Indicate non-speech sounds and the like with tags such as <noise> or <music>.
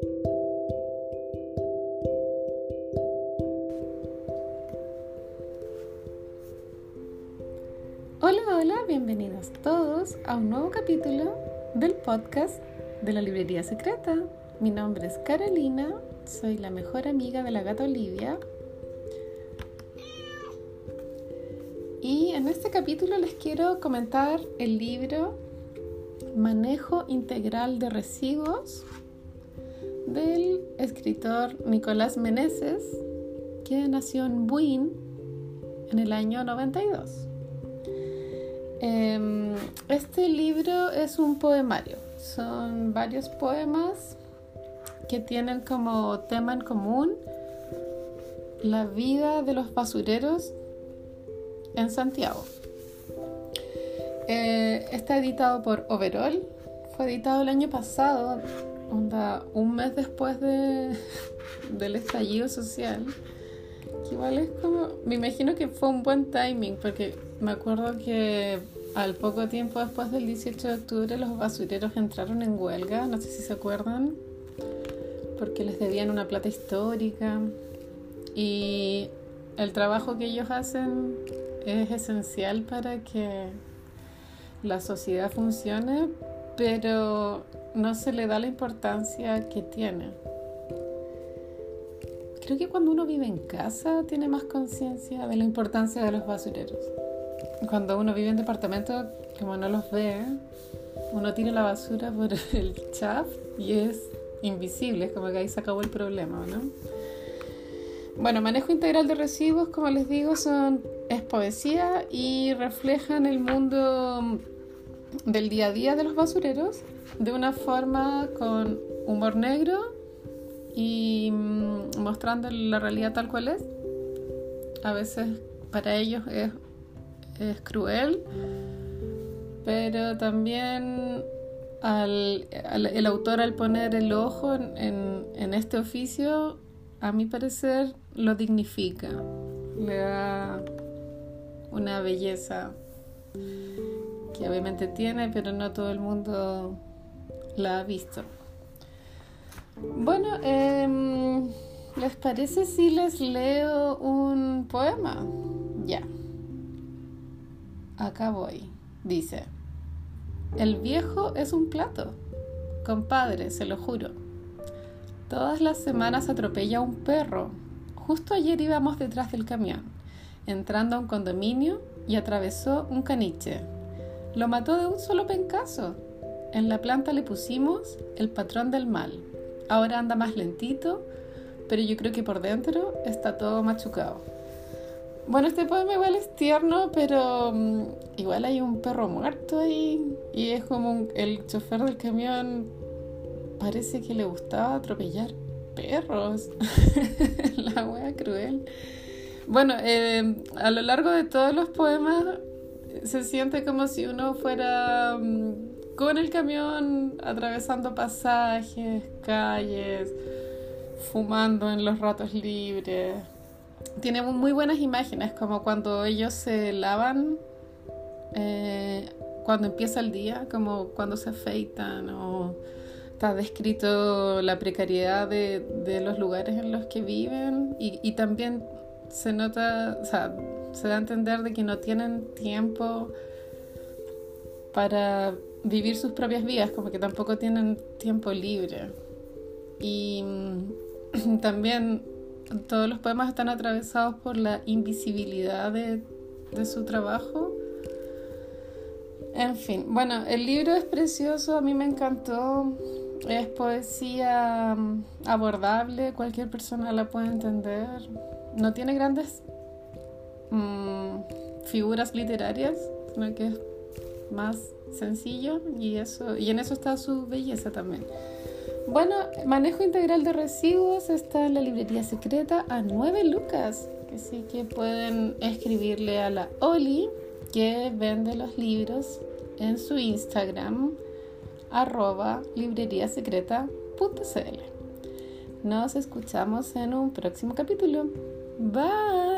Hola, hola, bienvenidos todos a un nuevo capítulo del podcast de la Librería Secreta. Mi nombre es Carolina, soy la mejor amiga de la gata Olivia. Y en este capítulo les quiero comentar el libro Manejo Integral de Residuos del escritor Nicolás Meneses, que nació en Buin en el año 92. Em, este libro es un poemario. Son varios poemas que tienen como tema en común la vida de los basureros en Santiago. Eh, está editado por Overall. Fue editado el año pasado, un mes después de, <laughs> del estallido social. igual es como, me imagino que fue un buen timing porque me acuerdo que al poco tiempo después del 18 de octubre los basureros entraron en huelga, no sé si se acuerdan, porque les debían una plata histórica y el trabajo que ellos hacen es esencial para que la sociedad funcione, pero no se le da la importancia que tiene. Creo que cuando uno vive en casa tiene más conciencia de la importancia de los basureros cuando uno vive en departamento, como no los ve, uno tira la basura por <laughs> el chaf y es invisible, es como que ahí se acabó el problema, ¿no? Bueno, manejo integral de residuos, como les digo, son, es poesía y reflejan el mundo del día a día de los basureros de una forma con humor negro y mm, mostrando la realidad tal cual es. A veces para ellos es es cruel, pero también el autor al poner el ojo en, en, este oficio, a mi parecer, lo dignifica, le da una belleza que obviamente tiene, pero no todo el mundo la ha visto. Bueno, em, ¿les parece si les leo un poema? Ya. Acá voy. Dice, el viejo es un plato. Compadre, se lo juro. Todas las semanas atropella a un perro. Justo ayer íbamos detrás del camión, entrando a un condominio y atravesó un caniche. Lo mató de un solo pencazo. En la planta le pusimos el patrón del mal. Ahora anda más lentito, pero yo creo que por dentro está todo machucado. Bueno, este poema igual es tierno, pero mm, igual hay un perro muerto ahí y es como el chofer del camión parece que le gustaba atropellar perros. <laughs> La wea cruel. Bueno, eh, a lo largo de todos los poemas se siente como si uno fuera mm, con el camión atravesando pasajes, calles, fumando en los ratos libres. Tiene muy buenas imágenes, como cuando ellos se lavan, eh, cuando empieza el día, como cuando se afeitan, o está descrito la precariedad de, de los lugares en los que viven, y, y, también se nota, se da a entender de que no tienen tiempo para vivir sus propias vidas, como que tampoco tienen tiempo libre. Y <clears throat> también todos los poemas están atravesados por la invisibilidad de, su trabajo. En fin, bueno, el libro es precioso, a mí me encantó. Es poesía mm, abordable, cualquier persona la puede entender. No tiene grandes mm, figuras literarias, sino que es más sencillo y eso y en eso está su belleza también. Bueno, manejo integral de residuos está en la librería secreta a 9 lucas. Que sí que pueden escribirle a la Oli que vende los libros en su Instagram arroba libreriasecreta.cl. Nos escuchamos en un próximo capítulo. Bye.